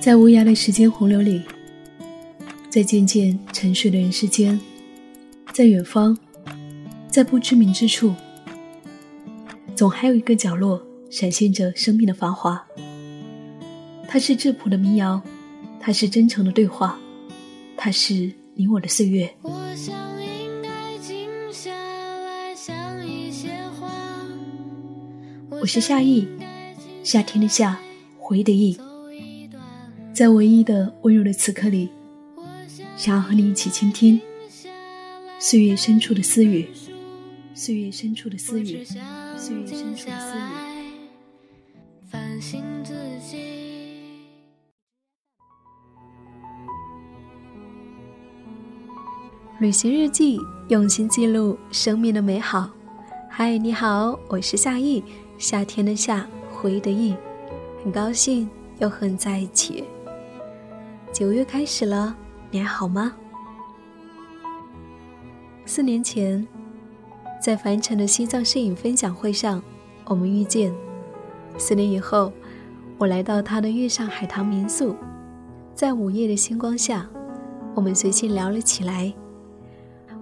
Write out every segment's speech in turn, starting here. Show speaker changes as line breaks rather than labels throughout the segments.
在无涯的时间洪流里，在渐渐沉睡的人世间，在远方，在不知名之处，总还有一个角落闪现着生命的繁华。它是质朴的民谣，它是真诚的对话，它是你我的岁月。我是夏意，夏天的夏，回忆的忆。在唯一的温柔的此刻里，想要和你一起倾听岁月深处的私语，岁月深处的私语，岁月深处的私语。旅行日记，用心记录生命的美好。嗨，你好，我是夏意，夏天的夏，回忆的忆，很高兴又和你在一起。九月开始了，你还好吗？四年前，在凡尘的西藏摄影分享会上，我们遇见。四年以后，我来到他的月上海棠民宿，在午夜的星光下，我们随性聊了起来，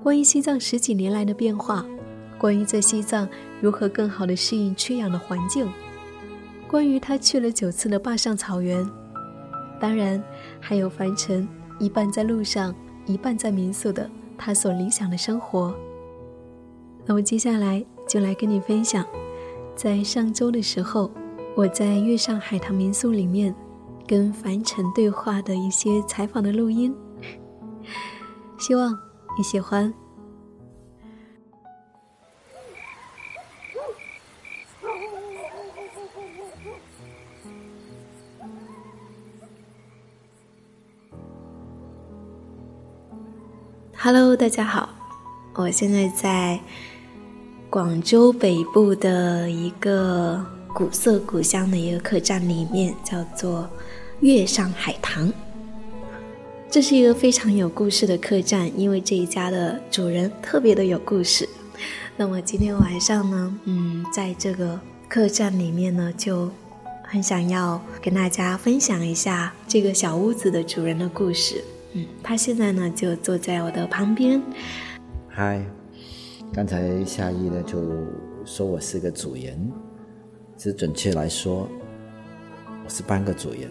关于西藏十几年来的变化，关于在西藏如何更好的适应缺氧的环境，关于他去了九次的坝上草原。当然，还有凡尘一半在路上，一半在民宿的他所理想的生活。那么接下来就来跟你分享，在上周的时候，我在月上海棠民宿里面跟凡尘对话的一些采访的录音，希望你喜欢。Hello，大家好，我现在在广州北部的一个古色古香的一个客栈里面，叫做月上海棠。这是一个非常有故事的客栈，因为这一家的主人特别的有故事。那么今天晚上呢，嗯，在这个客栈里面呢，就很想要跟大家分享一下这个小屋子的主人的故事。嗯，他现在呢就坐在我的旁边。
嗨，刚才夏意呢就说我是个主人，其实准确来说，我是半个主人，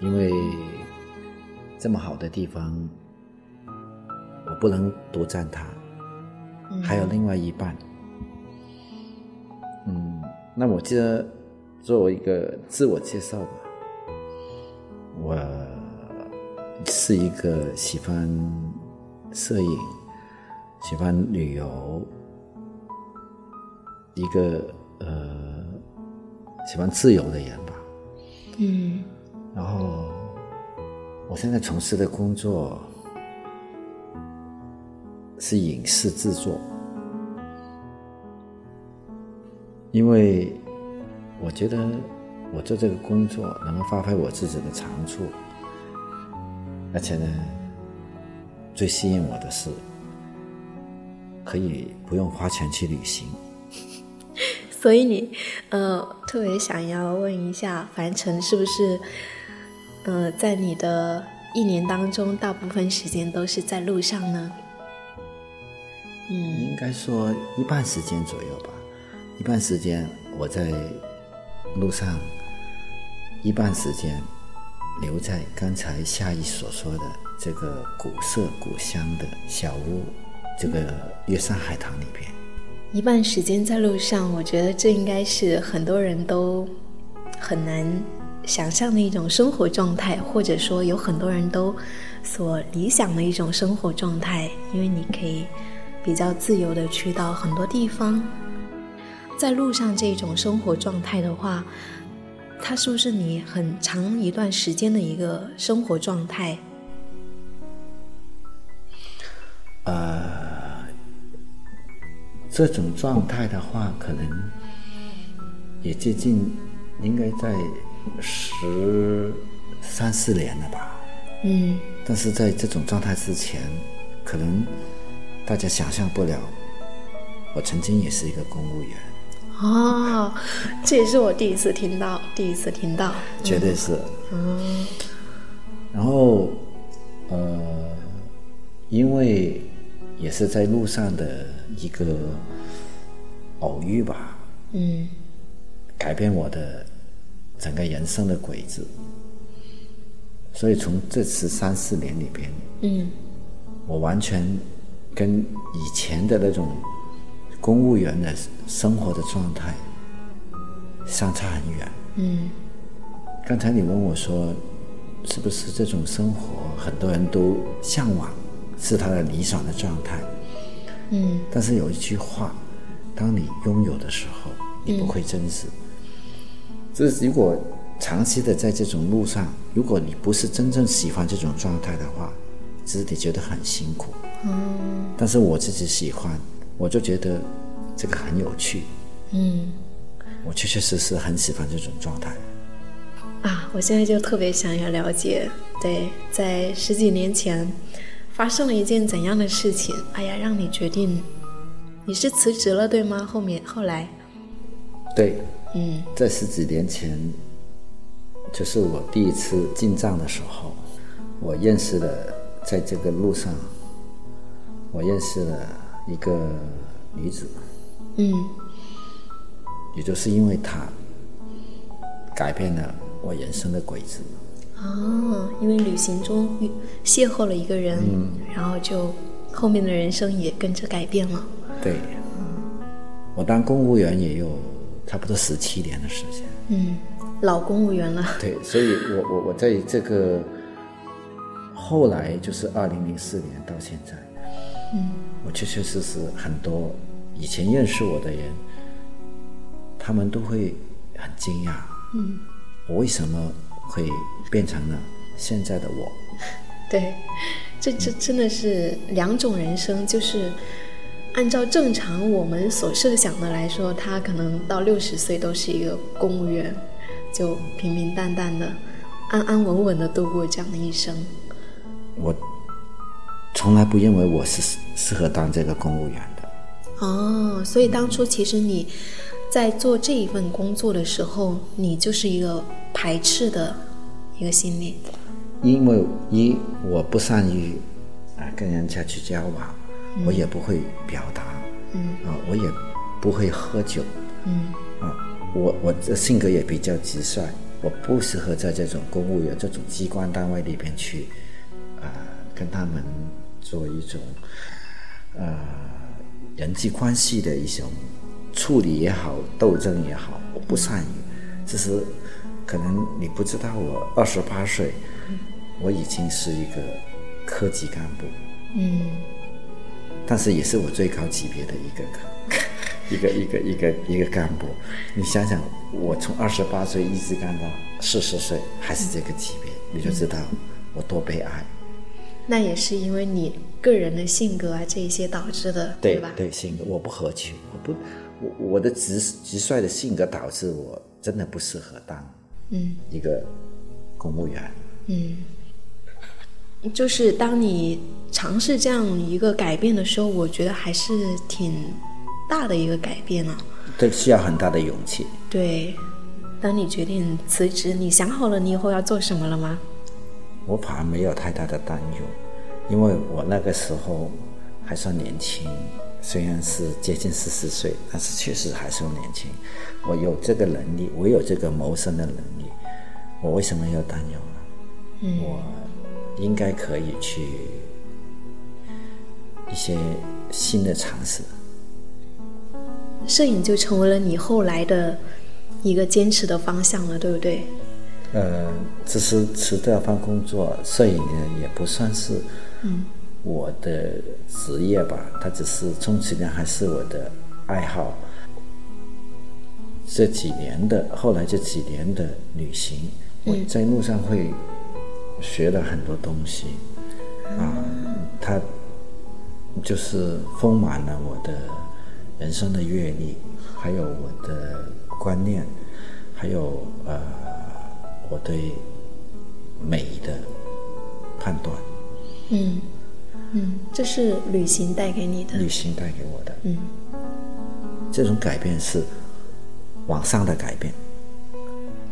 因为这么好的地方，我不能独占它，还有另外一半。嗯，那我就做一个自我介绍吧，我。是一个喜欢摄影、喜欢旅游、一个呃喜欢自由的人吧。
嗯。
然后，我现在从事的工作是影视制作，因为我觉得我做这个工作能够发挥我自己的长处。而且呢，最吸引我的是，可以不用花钱去旅行。
所以你，呃，特别想要问一下，凡尘是不是，呃，在你的一年当中，大部分时间都是在路上呢？
嗯，应该说一半时间左右吧，一半时间我在路上，一半时间。留在刚才夏意所说的这个古色古香的小屋，这个月上海棠里边，
一半时间在路上，我觉得这应该是很多人都很难想象的一种生活状态，或者说有很多人都所理想的一种生活状态，因为你可以比较自由的去到很多地方，在路上这种生活状态的话。它是不是你很长一段时间的一个生活状态？
呃，这种状态的话，可能也接近，应该在十三四年了吧。
嗯。
但是在这种状态之前，可能大家想象不了，我曾经也是一个公务员。
哦，这也是我第一次听到，第一次听到，
绝对是。
嗯
然后，呃，因为也是在路上的一个偶遇吧，
嗯
改变我的整个人生的轨迹。所以从这次三四年里边，
嗯
我完全跟以前的那种公务员的生活的状态相差很远。
嗯
刚才你问我说，是不是这种生活很多人都向往，是他的理想的状态？
嗯
但是有一句话，当你拥有的时候，你不会珍惜。就是如果长期的在这种路上，如果你不是真正喜欢这种状态的话，其实你觉得很辛苦。
嗯
但是我自己喜欢，我就觉得这个很有趣。
嗯
我确确实实很喜欢这种状态。
啊，我现在就特别想要了解，对，在十几年前发生了一件怎样的事情？哎呀，让你决定你是辞职了对吗？后面后来，
对，
嗯
在十几年前，就是我第一次进藏的时候，我认识了，在这个路上，我认识了一个女子，
嗯
也就是因为她改变了我人生的轨迹。
哦，因为旅行中邂逅了一个人，然后就后面的人生也跟着改变了。
对，我当公务员也有差不多十七年的时间。
嗯，老公务员了。
对，所以我我我在这个后来就是二零零四年到现在，
嗯
我确确实实很多以前认识我的人，他们都会很惊讶，
嗯，
我为什么会变成了现在的我？
对，这这真的是两种人生，就是按照正常我们所设想的来说，他可能到六十岁都是一个公务员，就平平淡淡的、安安稳稳的度过这样的一生。
我从来不认为我是适适合当这个公务员的。
哦，所以当初其实你在做这一份工作的时候，你就是一个排斥的一个心理。
因为一我不善于啊跟人家去交往，我也不会表达，
嗯
啊我也不会喝酒，
嗯
啊我我的性格也比较直率，我不适合在这种公务员这种机关单位里边去啊跟他们做一种呃人际关系的一种处理也好，斗争也好，我不善于，只是可能你不知道，我二十八岁，我已经是一个科级干部，
嗯
但是也是我最高级别的一个 一个一个一个一个干部。你想想，我从二十八岁一直干到四十岁，还是这个级别，你就知道我多悲哀。
那也是因为你个人的性格啊，这一些导致的，
对
吧？
对，性格我不合群，我不我我的直直率的性格导致我真的不适合当
嗯
一个公务员。
嗯，就是当你尝试这样一个改变的时候，我觉得还是挺大的一个改变啊。
这需要很大的勇气。
对，当你决定辞职，你想好了你以后要做什么了吗？
我反而没有太大的担忧，因为我那个时候还算年轻，虽然是接近四十岁，但是确实还算年轻。我有这个能力，我有这个谋生的能力，我为什么要担忧呢？
嗯
我应该可以去一些新的尝试。
摄影就成为了你后来的一个坚持的方向了，对不对？
呃，只是辞掉份工作，摄影呢也不算是我的职业吧，它只是充其量还是我的爱好。这几年的后来这几年的旅行，我在路上会学了很多东西，啊，它就是丰满了我的人生的阅历，还有我的观念，还有呃我对美的判断，
嗯嗯，这是旅行带给你的。
旅行带给我的
嗯
这种改变是往上的改变。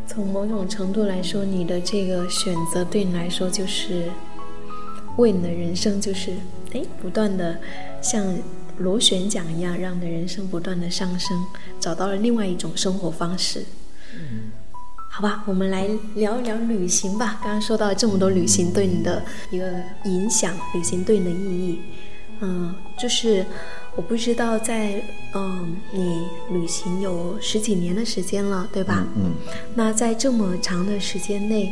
从某种程度来说，你的这个选择对你来说就是为你的人生，就是哎，不断的像螺旋桨一样，让你的人生不断的上升，找到了另外一种生活方式。嗯，好吧，我们来聊一聊旅行吧。刚刚说到这么多旅行对你的一个影响，旅行对你的意义，嗯，就是我不知道在嗯你旅行有十几年的时间了，对吧？
嗯，
那在这么长的时间内，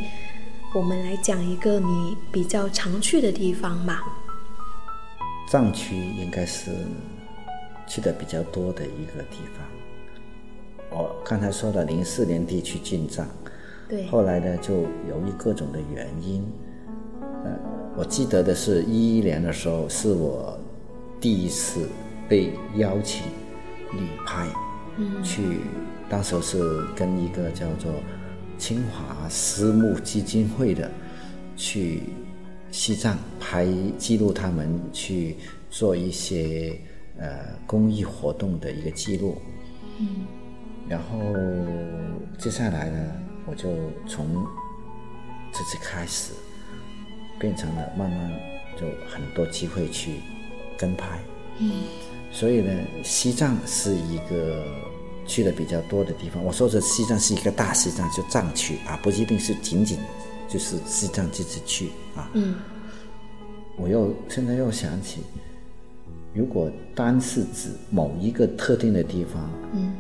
我们来讲一个你比较常去的地方吧。
藏区应该是去的比较多的一个地方。我刚才说了，零四年地区进藏，
对，
后来呢，就由于各种的原因，呃，我记得的是一一年的时候，是我第一次被邀请旅拍，
嗯
去，当时是跟一个叫做清华私募基金会的去西藏拍记录他们去做一些呃公益活动的一个记录。
嗯
然后接下来呢，我就从这次开始，变成了慢慢就很多机会去跟拍。
嗯
所以呢，西藏是一个去的比较多的地方。我说的西藏是一个大西藏，就藏区啊，不一定是仅仅就是西藏自己去啊。
嗯
我又现在又想起，如果单是指某一个特定的地方，
嗯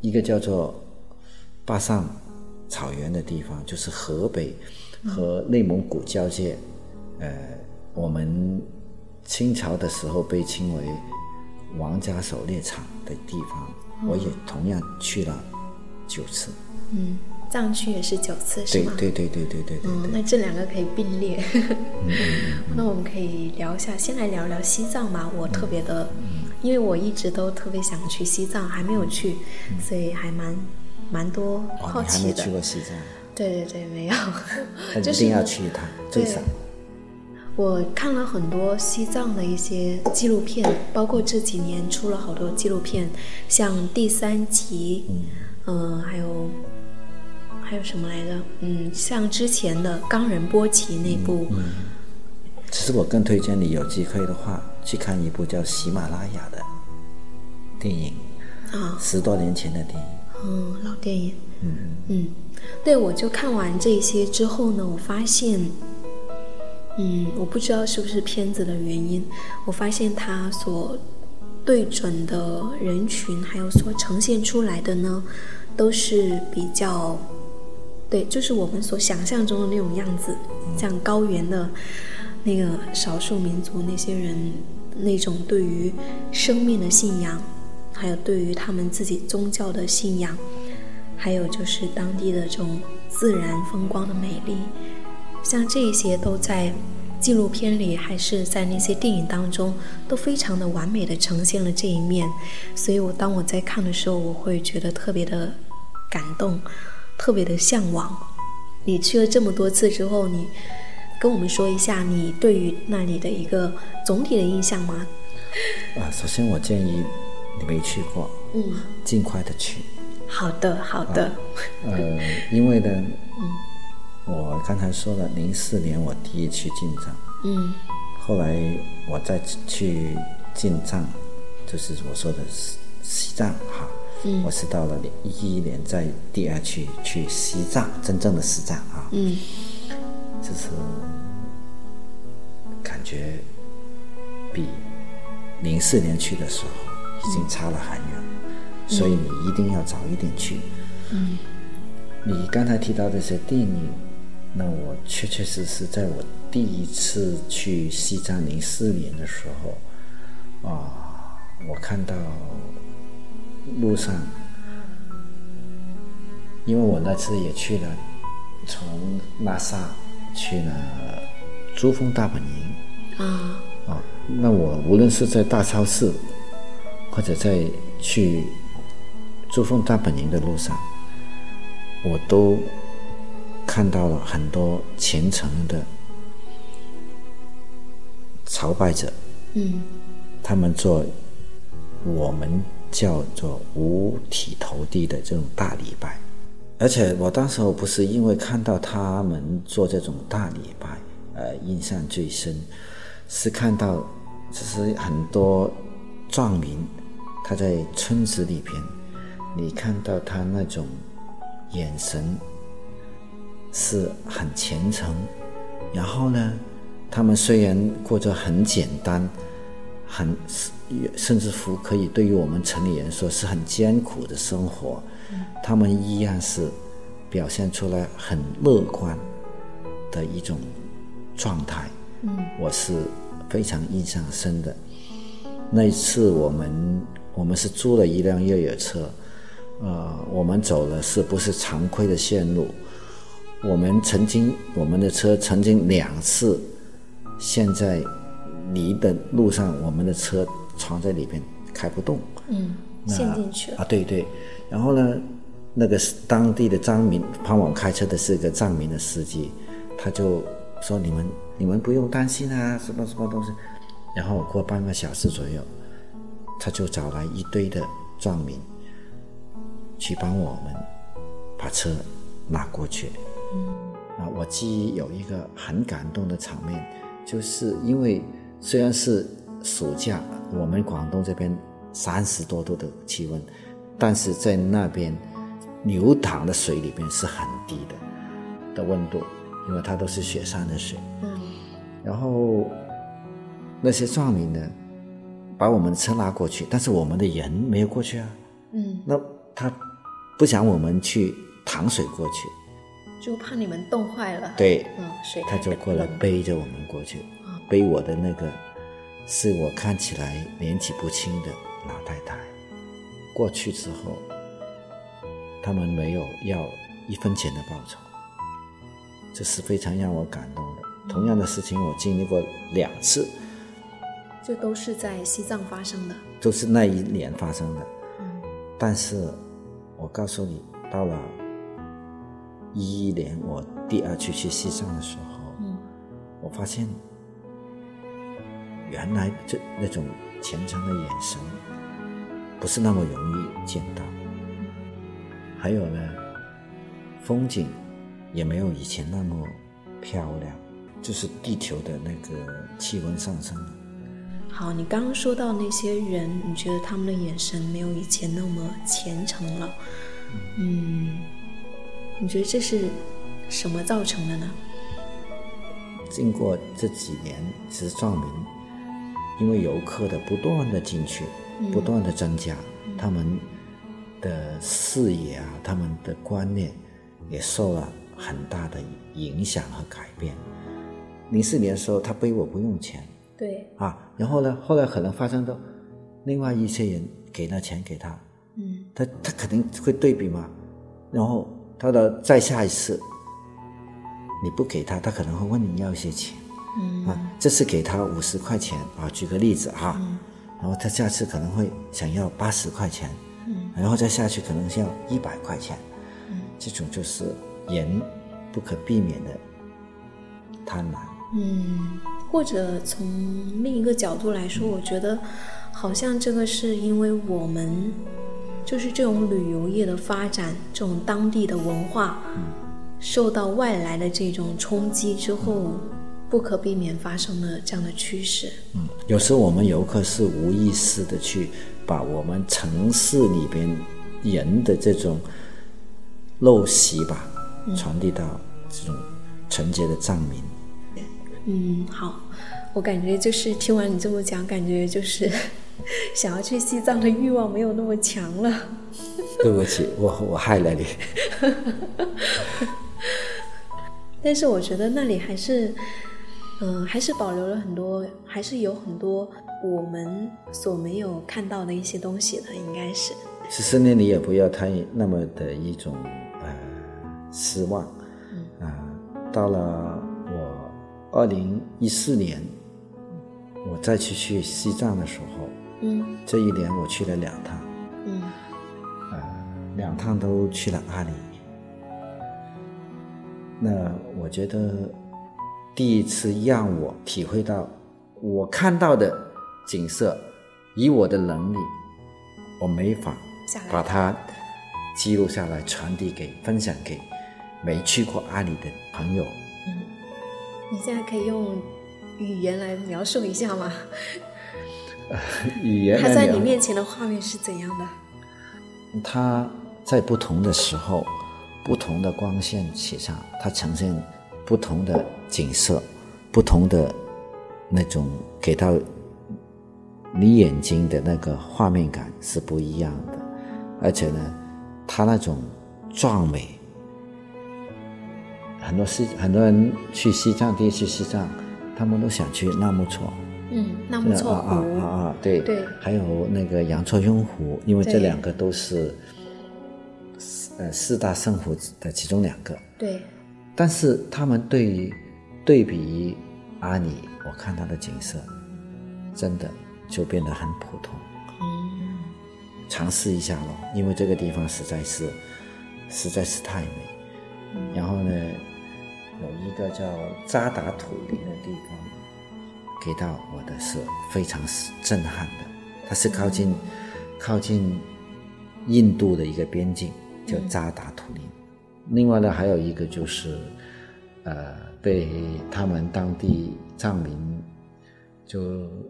一个叫做坝上草原的地方，就是河北和内蒙古交界，呃，我们清朝的时候被称为王家狩猎场的地方，我也同样去了九次。
嗯，藏区也是九次是吗？
对对对对对对对。
那这两个可以并列。那我们可以聊一下，先来聊聊西藏吧。我特别的，因为我一直都特别想去西藏，还没有去，所以还蛮蛮多
哦，
好奇的
你还没去。过西藏，
对对对，没有，
一定要去一趟，最。
我看了很多西藏的一些纪录片，包括这几年出了好多纪录片，像第三集，嗯、还有还有什么来着？嗯，像之前的冈仁波齐那部，
其实我更推荐你有机会的话去看一部叫《喜马拉雅》的电影，
啊，
十多年前的电影。
嗯，老电影。嗯嗯，对，我就看完这些之后呢，我发现，嗯，我不知道是不是片子的原因，我发现它所对准的人群，还有所呈现出来的呢，都是比较，对，就是我们所想象中的那种样子，像高原的那个少数民族那些人那种对于生命的信仰。还有对于他们自己宗教的信仰，还有就是当地的这种自然风光的美丽，像这些都在纪录片里，还是在那些电影当中，都非常的完美的呈现了这一面。所以我当我在看的时候，我会觉得特别的感动，特别的向往。你去了这么多次之后，你跟我们说一下你对于那里的一个总体的印象吗？
啊，首先我建议你没去过，
嗯，
尽快的去。
好的，好的。
呃，因为呢，嗯我刚才说了，零四年我第一去进藏，
嗯
后来我再去进藏，就是我说的西西藏哈。
嗯
我是到了一一年在第二去去西藏，真正的西藏啊，
嗯
就是感觉比零四年去的时候已经差了很远，所以你一定要早一点去。
嗯
你刚才提到这些电影，那我确确实实在我第一次去西藏零四年的时候，啊，我看到路上，因为我那次也去了，从拉萨去了珠峰大本营，
啊。
啊，那我无论是在大超市，或者在去珠峰大本营的路上，我都看到了很多虔诚的朝拜者，
嗯。
他们做我们叫做五体投地的这种大礼拜。而且我当时候不是因为看到他们做这种大礼拜，呃，印象最深，是看到就是很多藏民他在村子里边，你看到他那种眼神是很虔诚，然后呢，他们虽然过着很简单，很甚至乎可以对于我们城里人说是很艰苦的生活。他们依然是表现出来很乐观的一种状态，
嗯，
我是非常印象深的。那一次我们我们是租了一辆越野车，呃，我们走的是不是常规的线路？我们曾经我们的车曾经两次陷在泥的路上，我们的车藏在里边开不动，
嗯，陷进去了
啊，对对。然后呢，那个当地的藏民，帮我开车的是个藏民的司机，他就说：“你们你们不用担心啊，什么什么东西。”然后过半个小时左右，他就找来一堆的藏民，去帮我们把车拿过去。啊，我记忆有一个很感动的场面，就是因为虽然是暑假，我们广东这边三十多度的气温。但是在那边流淌的水里边是很低的的温度，因为它都是雪山的水。
嗯。
然后那些藏民呢，把我们车拉过去，但是我们的人没有过去啊。
嗯。
那他不想我们去淌水过去，
就怕你们冻坏了。
对。
嗯，水
他就过来背着我们过去，背我的那个是我看起来年纪不轻的老太太。过去之后，他们没有要一分钱的报酬，这是非常让我感动的。同样的事情我经历过两次，
这都是在西藏发生的，
都是那一年发生的。
嗯，
但是我告诉你，到了一一年我第二次去西藏的时候，
嗯，
我发现原来这那种虔诚的眼神。不是那么容易见到，还有呢，风景也没有以前那么漂亮，就是地球的那个气温上升了。
好，你刚刚说到那些人，你觉得他们的眼神没有以前那么虔诚了？嗯，你觉得这是什么造成的呢？
经过这几年，其实藏民因为游客的不断的进去。不断的增加，他们的视野啊，他们的观念也受了很大的影响和改变。零四年的时候，他背我不用钱，
对。
啊，然后呢，后来可能发生到另外一些人给了钱给他，
嗯，
他他肯定会对比嘛，然后他的再下一次你不给他，他可能会问你要一些钱，
嗯。
啊，这次给他五十块钱啊，举个例子啊。然后他下次可能会想要八十块钱，
嗯，
然后再下去可能是要一百块钱，
嗯，
这种就是人不可避免的贪婪。
嗯，或者从另一个角度来说，我觉得好像这个是因为我们就是这种旅游业的发展，这种当地的文化受到外来的这种冲击之后。不可避免发生了这样的趋势。
嗯，有时候我们游客是无意识的去把我们城市里边人的这种陋习吧，传递到这种纯洁的藏民。
嗯，好，我感觉就是听完你这么讲，感觉就是 想要去西藏的欲望没有那么强了。
对不起，我我害了你。
但是我觉得那里还是。嗯，还是保留了很多，还是有很多我们所没有看到的一些东西的，应该是。
其实呢，你也不要太那么的一种呃失望。
嗯。
啊，到了我二零一四年，我再去去西藏的时候，
嗯，
这一年我去了两趟，
嗯，
呃，两趟都去了阿里。那我觉得。第一次让我体会到，我看到的景色，以我的能力我没法把它记录下来，传递给、分享给没去过阿里的朋友。
你现在可以用语言来描述一下吗？
语言
它在你面前的画面是怎样的？
它在不同的时候、不同的光线写上，它呈现不同的景色、不同的那种给到你眼睛的那个画面感是不一样的，而且呢，它那种壮美，很多西很多人去西藏，第一次西藏，他们都想去纳木错。
嗯，纳木错
啊啊。啊啊！对
对
还有那个羊卓雍湖，因为这两个都是四呃四大圣湖的其中两个，
对，
但是他们对于对比于阿里，我看到的景色，真的就变得很普通。尝试一下咯，因为这个地方实在是实在是太美。然后呢，有一个叫扎达土林的地方，给到我的是非常震撼的。它是靠近、靠近印度的一个边境，叫扎达土林。另外呢，还有一个就是，呃，被他们当地藏民就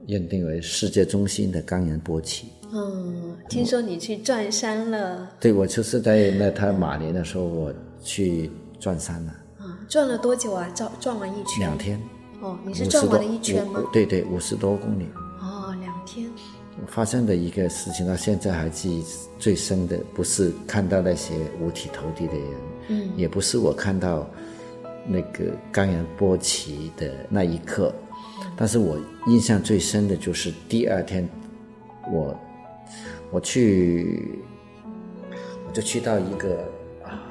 认定为世界中心的冈仁波齐。
嗯，听说你去转山了，
对，我就是在那他马年的时候，我去转山了
啊，转了多久啊？转转完一圈？
两天，
哦，你是转完了一圈吗？
对对，五十多公里。
哦，两天。
发生的一个事情到现在还记忆最深的，不是看到那些五体投地的人，
嗯，
也不是我看到那个冈仁波齐的那一刻，但是我印象最深的就是第二天，我我去，我就去到一个啊，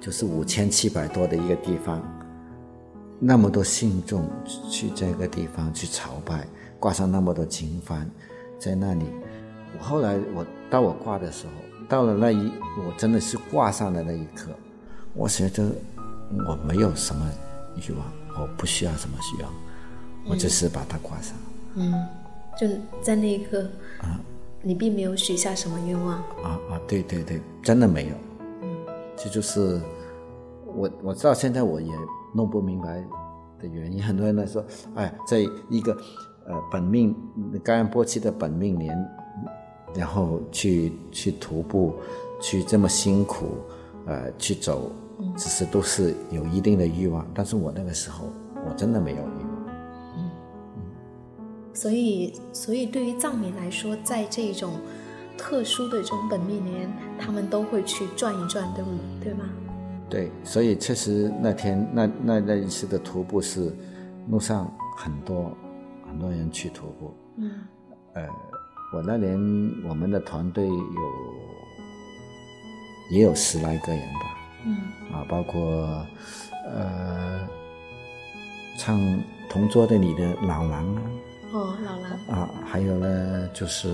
就是五千七百多的一个地方，那么多信众去这个地方去朝拜，挂上那么多经幡，在那里。我后来我到我挂的时候，到了那一我真的是挂上的那一刻，我觉得我没有什么欲望，我不需要什么欲望，我只是把它挂上。
嗯，就在那一刻啊，你并没有许下什么愿望。
啊啊，对对对，真的没有。
嗯，
这就是我我到现在我也弄不明白的原因。很多人呢说，哎，在一个呃本命冈仁波齐的本命年，然后去去徒步，去这么辛苦，呃，去走，只是都是有一定的欲望。但是我那个时候，我真的没有欲望。
嗯所以，所以对于藏民来说，在这种特殊的这种本命年，他们都会去转一转，对不对吗？
对，所以确实那天那那那一次的徒步是路上很多很多人去徒步，
嗯
呃，我那年我们的团队有也有十来个人吧，
嗯
啊，包括呃唱《同桌的你》的老狼啊，
哦，老狼，
啊，还有呢，就是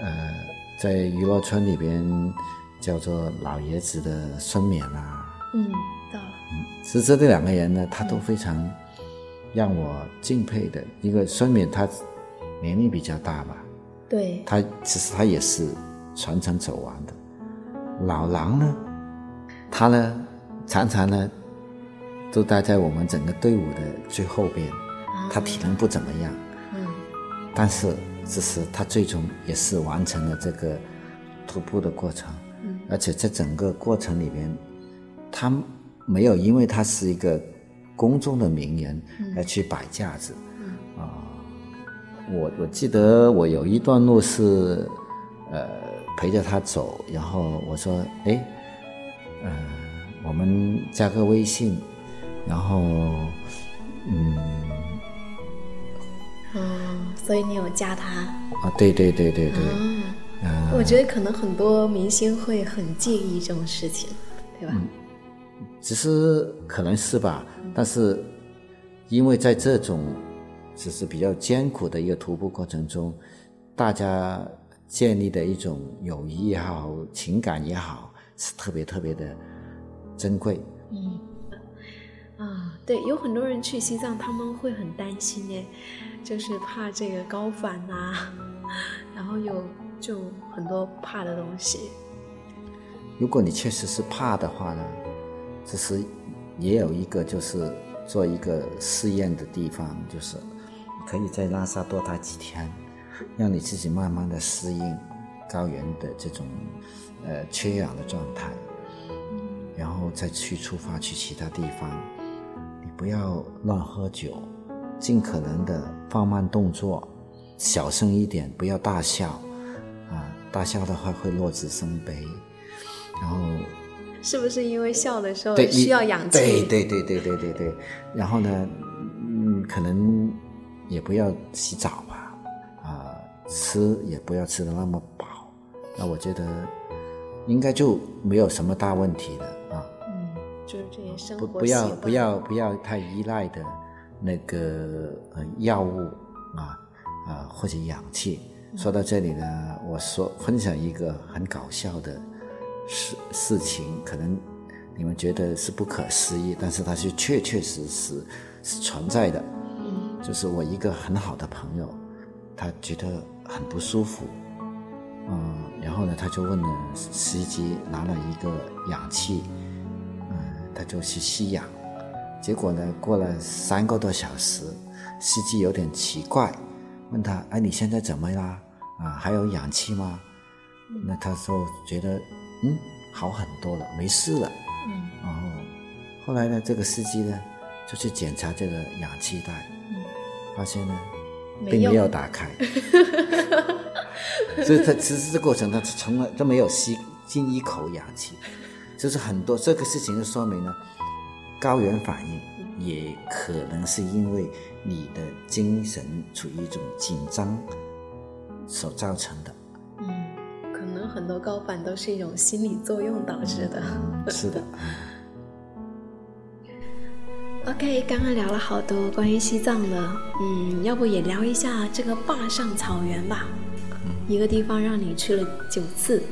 呃，在娱乐圈里边叫做老爷子的孙冕啊，
嗯，到了，
其实这两个人呢，他都非常让我敬佩的。一个孙冕，他年龄比较大吧，
对，
他其实他也是传承走完的。老狼呢，他呢常常呢都待在我们整个队伍的最后边，他体能不怎么样。
嗯。
但是只是他最终也是完成了这个徒步的过程，
嗯。
而且在整个过程里边，他没有因为他是一个公众的名人而去摆架子，啊、我我记得我有一段路是，呃，陪着他走，然后我说，哎，呃，我们加个微信，然后，嗯。
嗯，所以你有加他，
啊，对对对对对，
嗯，
嗯、
我觉得可能很多明星会很介意这种事情，对吧？
只是可能是吧，但是因为在这种只是比较艰苦的一个徒步过程中，大家建立的一种友谊也好，情感也好，是特别特别的珍贵。
嗯，啊，对，有很多人去西藏，他们会很担心哎，就是怕这个高反呐、然后有就很多怕的东西。
如果你确实是怕的话呢，其实也有一个就是做一个试验的地方，就是可以在拉萨多待几天，让你自己慢慢的适应高原的这种呃缺氧的状态，然后再去出发去其他地方。你不要乱喝酒，尽可能的放慢动作，小声一点，不要大笑啊！大笑的话会落子生悲。然后，
是不是因为笑的时候需要氧气？
对对对对对对对。然后呢，嗯，可能也不要洗澡吧，啊，吃也不要吃的那么饱。那我觉得应该就没有什么大问题的啊。
嗯，就是这些生
不
活
不要不要不要太依赖的那个呃药物啊啊或者氧气。说到这里呢，我说分享一个很搞笑的事事情，可能你们觉得是不可思议，但是它是确确实实是存在的。
嗯
就是我一个很好的朋友，他觉得很不舒服，嗯，然后呢，他就问了司机，拿了一个氧气，嗯，他就去吸氧，结果呢，过了三个多小时，司机有点奇怪，问他，哎，你现在怎么啦？啊，还有氧气吗？那他说觉得，嗯，好很多了，没事了。
嗯
然后后来呢，这个司机呢就去检查这个氧气袋，
嗯，
发现呢并没有打开，所以他其实这过程他从来都没有吸进一口氧气，就是很多这个事情就说明了高原反应也可能是因为你的精神处于一种紧张所造成的。
嗯，可能很多高反都是一种心理作用导致的。
嗯，是的。
OK，刚刚聊了好多关于西藏的，嗯，要不也聊一下这个坝上草原吧？一个地方让你去了九次，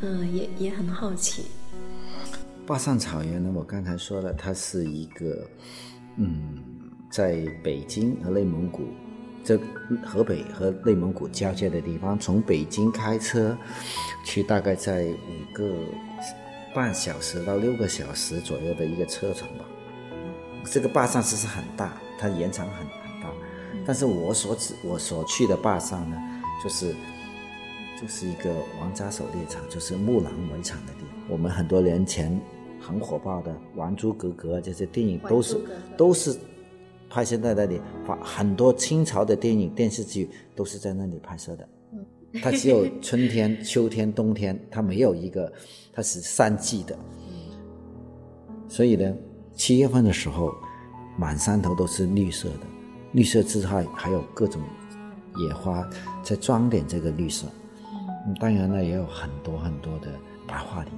嗯，也也很好奇。
坝上草原呢，我刚才说了，它是一个，嗯，在北京和内蒙古，这河北和内蒙古交界的地方，从北京开车去，大概在五个半小时到六个小时左右的一个车程吧。这个坝上其实很大，它延长很很大，但是我所指我所去的坝上呢，就是就是一个王家狩猎场，就是木兰围场的地方。我们很多年前很火爆的《还珠格格》这些电影都是都是拍摄在那里，把很多清朝的电影电视剧都是在那里拍摄的。它只有春天、秋天、冬天，它没有一个，它是三季的。所以呢，七月份的时候，满山头都是绿色的，绿色之外还有各种野花在装点这个绿色。嗯，当然呢，也有很多很多的白桦林。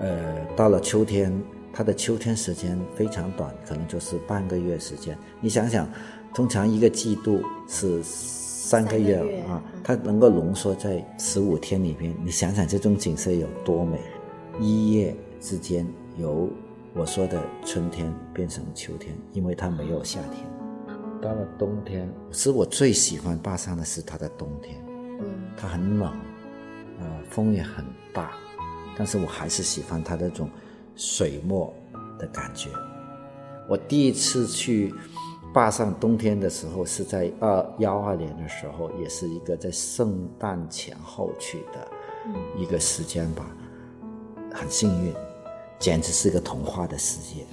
呃，到了秋天，它的秋天时间非常短，可能就是半个月时间。你想想，通常一个季度是三个月啊
嗯，
它能够浓缩在十五天里边，你想想这种景色有多美！一夜之间由我说的春天变成秋天，因为它没有夏天。到了冬天，其实我最喜欢坝上的是它的冬天。
嗯
它很冷，呃，风也很大，但是我还是喜欢它那种水墨的感觉。我第一次去坝上冬天的时候是在二幺二年的时候，也是一个在圣诞前后去的一个时间吧，很幸运，简直是个童话的世界。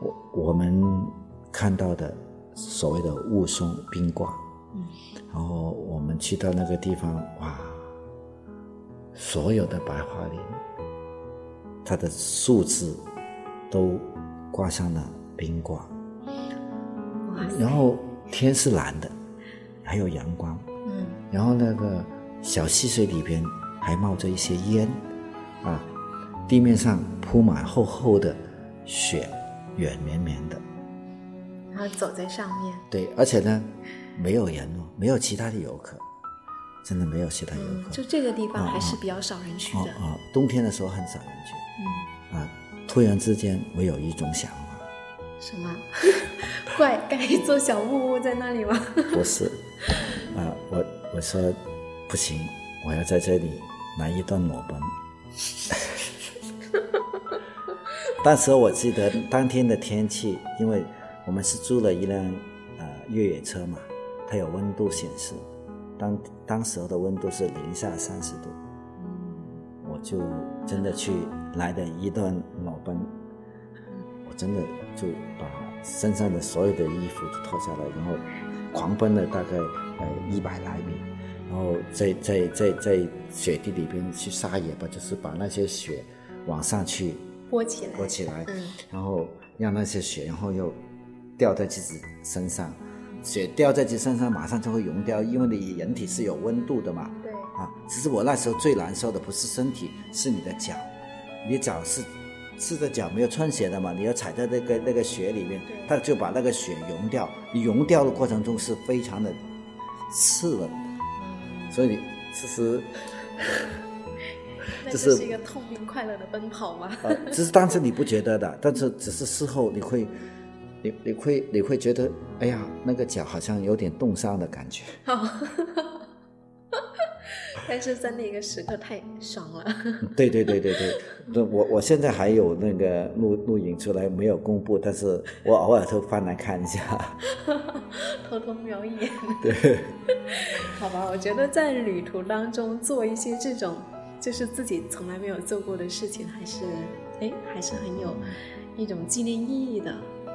我我们看到的所谓的雾凇冰挂，然后我们去到那个地方，哇，所有的白桦林，它的树枝都挂上了冰挂，
哇，
然后天是蓝的，还有阳光，
嗯
然后那个小溪水里边还冒着一些烟，啊，地面上铺满厚厚的雪，软绵绵的。
然后走在上面，
对，而且呢，没有人哦，没有其他的游客，真的没有其他游
嗯，
客。
就这个地方还是比较少人去的。
哦哦，冬天的时候很少人去
嗯，
啊。突然之间，我有一种想法，
什么？怪盖一座小木屋在那里吗？
不是啊，我我说不行，我要在这里来一段裸奔。当时我记得当天的天气，因为我们是租了一辆呃越野车嘛，它有温度显示，当当时候的温度是零下三十度，我就真的去来的一段裸奔，我真的就把身上的所有的衣服都脱下来，然后狂奔了大概呃一百来米，然后在在在在雪地里边去撒野吧，就是把那些雪往上去。
拨起来，
拨起来，
嗯，
然后让那些血，然后又掉在自己身上，血掉在自己身上，马上就会融掉，因为你人体是有温度的嘛。
对。
啊，其实我那时候最难受的不是身体，是你的脚，你的脚是赤着脚没有穿鞋的嘛，你要踩在那个那个雪里面，它就把那个雪融掉，你融掉的过程中是非常的刺冷的，所以其实。
这是一个痛并快乐的奔跑吗？
啊，只是当时你不觉得的，但是只是事后你会，你你会你会觉得，哎呀，那个脚好像有点冻伤的感觉。
但是在那个时刻太爽了。
对对对对对，我我现在还有那个录录影出来没有公布，但是我偶尔都翻来看一下，
偷偷瞄一眼。
对，
好吧，我觉得在旅途当中做一些这种。就是自己从来没有做过的事情，还是哎，还是很有一种纪念意义的。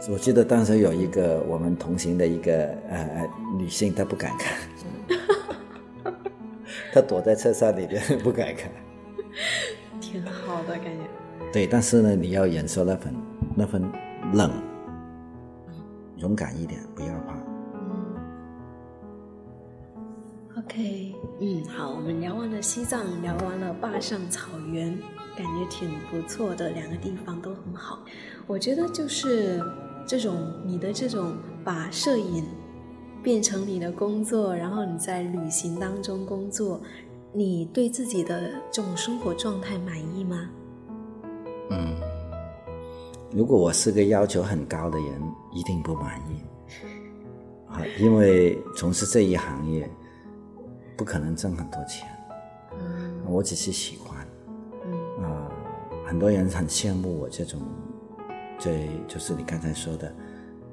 我记得当时有一个我们同行的一个呃女性，她不敢看，她躲在车上里边不敢看，
挺好的感觉。
对，但是呢，你要忍受那份那份冷，勇敢一点，不要
OK，嗯，好，我们聊完了西藏，聊完了坝上草原，感觉挺不错的，两个地方都很好。我觉得就是这种你的这种把摄影变成你的工作，然后你在旅行当中工作，你对自己的这种生活状态满意吗？
嗯，如果我是个要求很高的人，一定不满意。啊，因为从事这一行业。不可能挣很多钱，我只是喜欢，啊，很多人很羡慕我这种，这就是你刚才说的，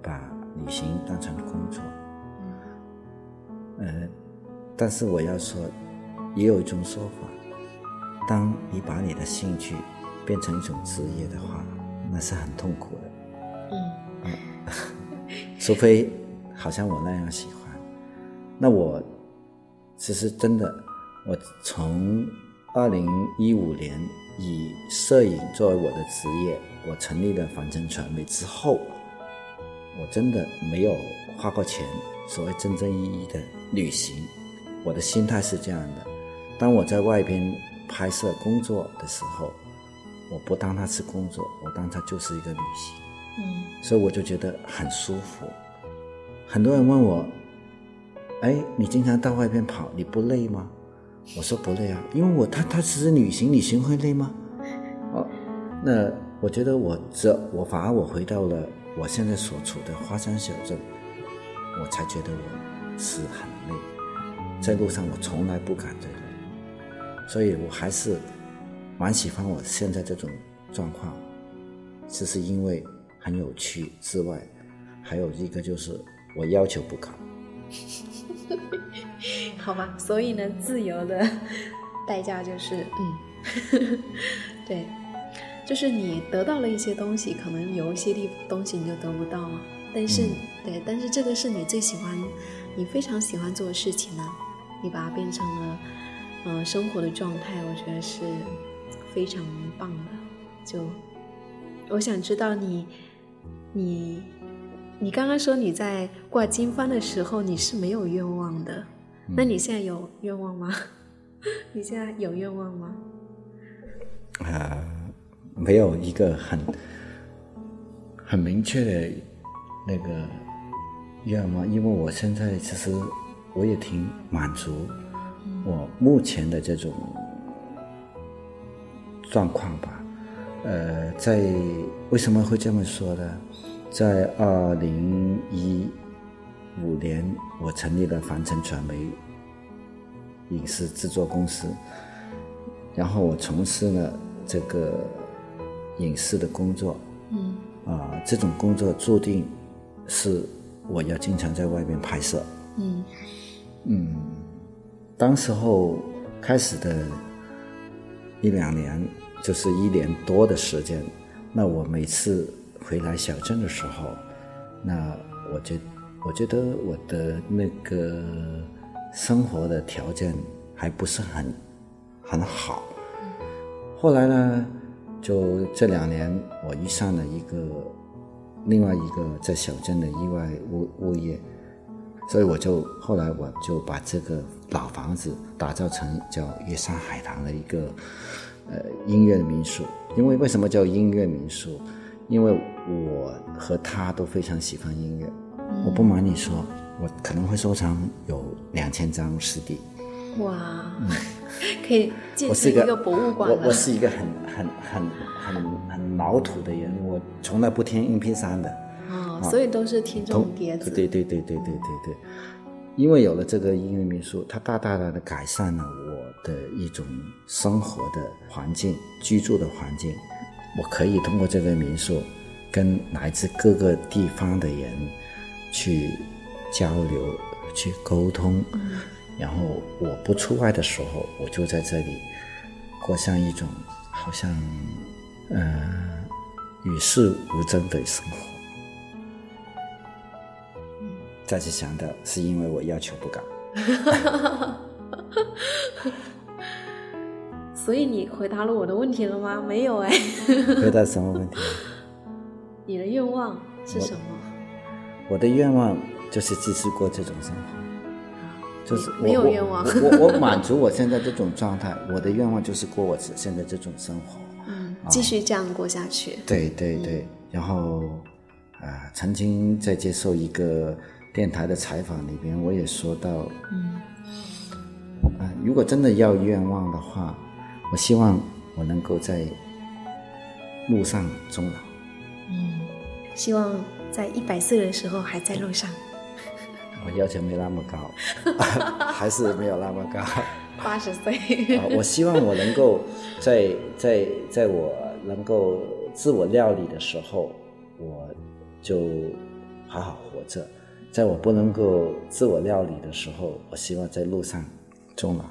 把旅行当成工作，呃，但是我要说，也有一种说法，当你把你的兴趣变成一种职业的话，那是很痛苦的，嗯，除非好像我那样喜欢，那我。其实真的，我从二零一五年以摄影作为我的职业，我成立了凡尘传媒之后，我真的没有花过钱，所谓真正意义的旅行。我的心态是这样的：当我在外边拍摄工作的时候，我不当它是工作，我当它就是一个旅行。嗯，所以我就觉得很舒服。很多人问我。哎，你经常到外边跑，你不累吗？我说不累啊，因为我他他只是旅行，旅行会累吗？哦，那我觉得我这我反而我回到了我现在所处的花山小镇，我才觉得我是很累，在路上我从来不敢这累，所以我还是蛮喜欢我现在这种状况，只是因为很有趣之外，还有一个就是我要求不高。
好吧，所以呢，自由的代价就是，嗯，对，就是你得到了一些东西，可能有一些地东西你就得不到了。但是，对，但是这个是你最喜欢，你非常喜欢做的事情呢，你把它变成了，呃，生活的状态，我觉得是非常棒的。就，我想知道你，你。你刚刚说你在挂经幡的时候你是没有愿望的，那你现在有愿望吗？你现在有愿望吗？
啊，没有一个很很明确的那个愿望，因为我现在其实我也挺满足我目前的这种状况吧。呃，在为什么会这么说呢？在二零一五年，我成立了凡尘传媒。影视制作公司，然后我从事了这个影视的工作。
嗯
啊、这种工作注定是我要经常在外面拍摄。
嗯
当时候开始的一两年，就是一年多的时间。那我每次回来小镇的时候，那我觉我觉得我的那个生活的条件还不是很很好。后来呢，就这两年我遇上了一个另外一个在小镇的意外物物业，所以我就后来我就把这个老房子打造成叫月山海棠的一个呃音乐民宿。因为为什么叫音乐民宿？因为我和他都非常喜欢音乐，我不瞒你说，我可能会收藏有两千张 CD。
哇，可以建成一个博物馆了。
我我是一个很很很很很老土的人，我从来不听音频3的。
哦，所以都是听这种碟子。
对对对对对对对，因为有了这个音乐民宿，它大大的改善了我的一种生活的环境、居住的环境。我可以通过这个民宿，跟来自各个地方的人去交流、去沟通。然后我不出外的时候，我就在这里过上一种好像呃与世无争的生活。再次强调，是因为我要求不高。
所以你回答了我的问题了吗？没有哎。
回答什么问题？
你的愿望是什么？
我的愿望就是继续过这种生活，就是
没有愿望
我我我满足我现在这种状态，我的愿望就是过我现在这种生活。
嗯，继续这样过下去。
对对对，然后啊、曾经在接受一个电台的采访里边，我也说到，嗯，啊、如果真的要愿望的话，我希望我能够在路上终老。
嗯希望在一百岁的时候还在路上。
我要求没那么高，还是没有那么高。
八十岁。
啊，我希望我能够在在在我能够自我料理的时候，我就好好活着；在我不能够自我料理的时候，我希望在路上终老。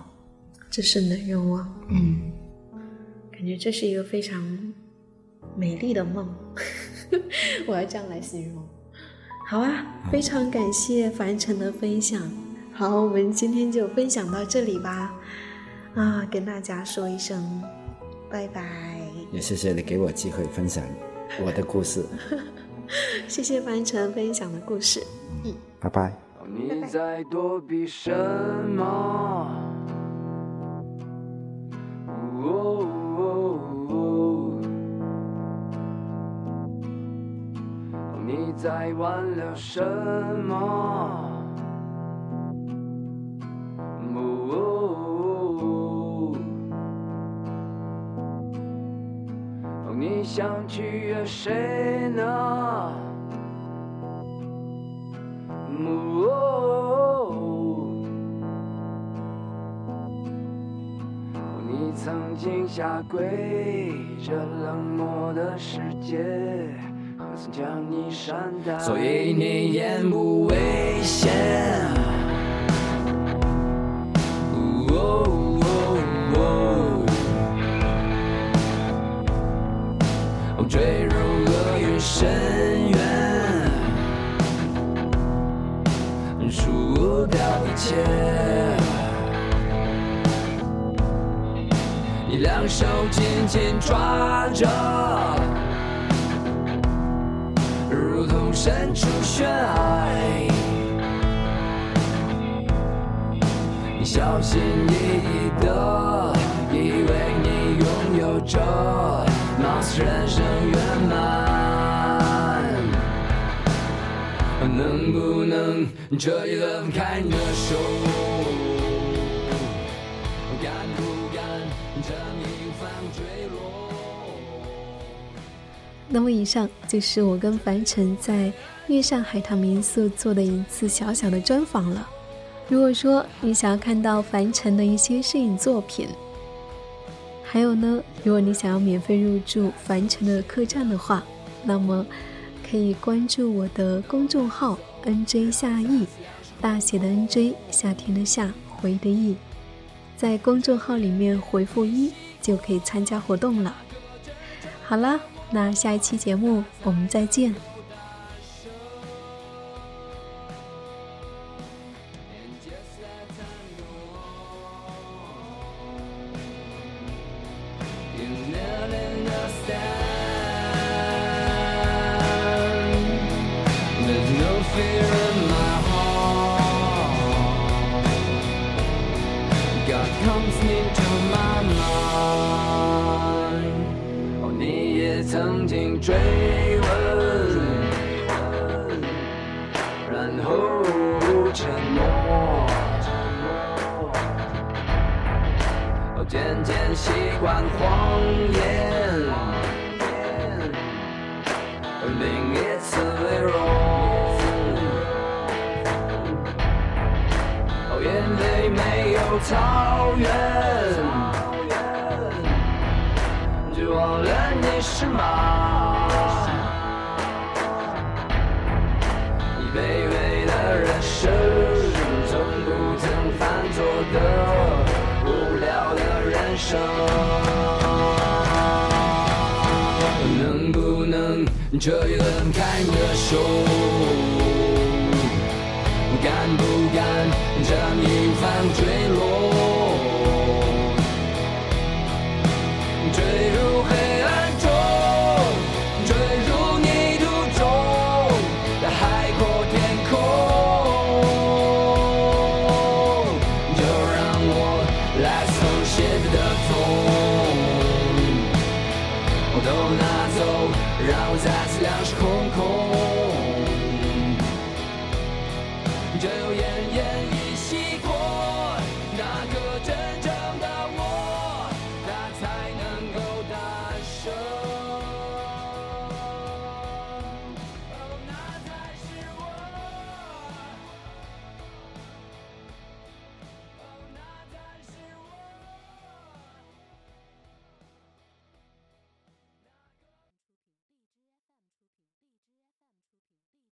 这是你的愿望。嗯，感觉这是一个非常美丽的梦，我要这样来形容。好啊，非常感谢凡尘的分享。好，我们今天就分享到这里吧。啊，跟大家说一声拜拜。
也谢谢你给我机会分享我的故事，
谢谢凡尘分享的故事。
拜拜。
你在躲避什么？在挽留什么？哦你想取悦谁呢？哦，你曾经下跪，这冷漠的世界，所以你言不危险。能彻底的放开的手？敢不敢这一帆坠落？
那么以上就是我跟凡尘在月上海棠民宿做的一次小小的专访了。如果说你想要看到凡尘的一些摄影作品，还有呢，如果你想要免费入住凡尘的客栈的话，那么可以关注我的公众号 “nj 夏意”，大写的 “nj”，夏天的夏，回的意，在公众号里面回复一就可以参加活动了。好了，那下一期节目我们再见。
是吗？卑微的人生，从不曾犯错的无聊的人生，能不能这一轮开个手？敢不敢这样一翻坠落？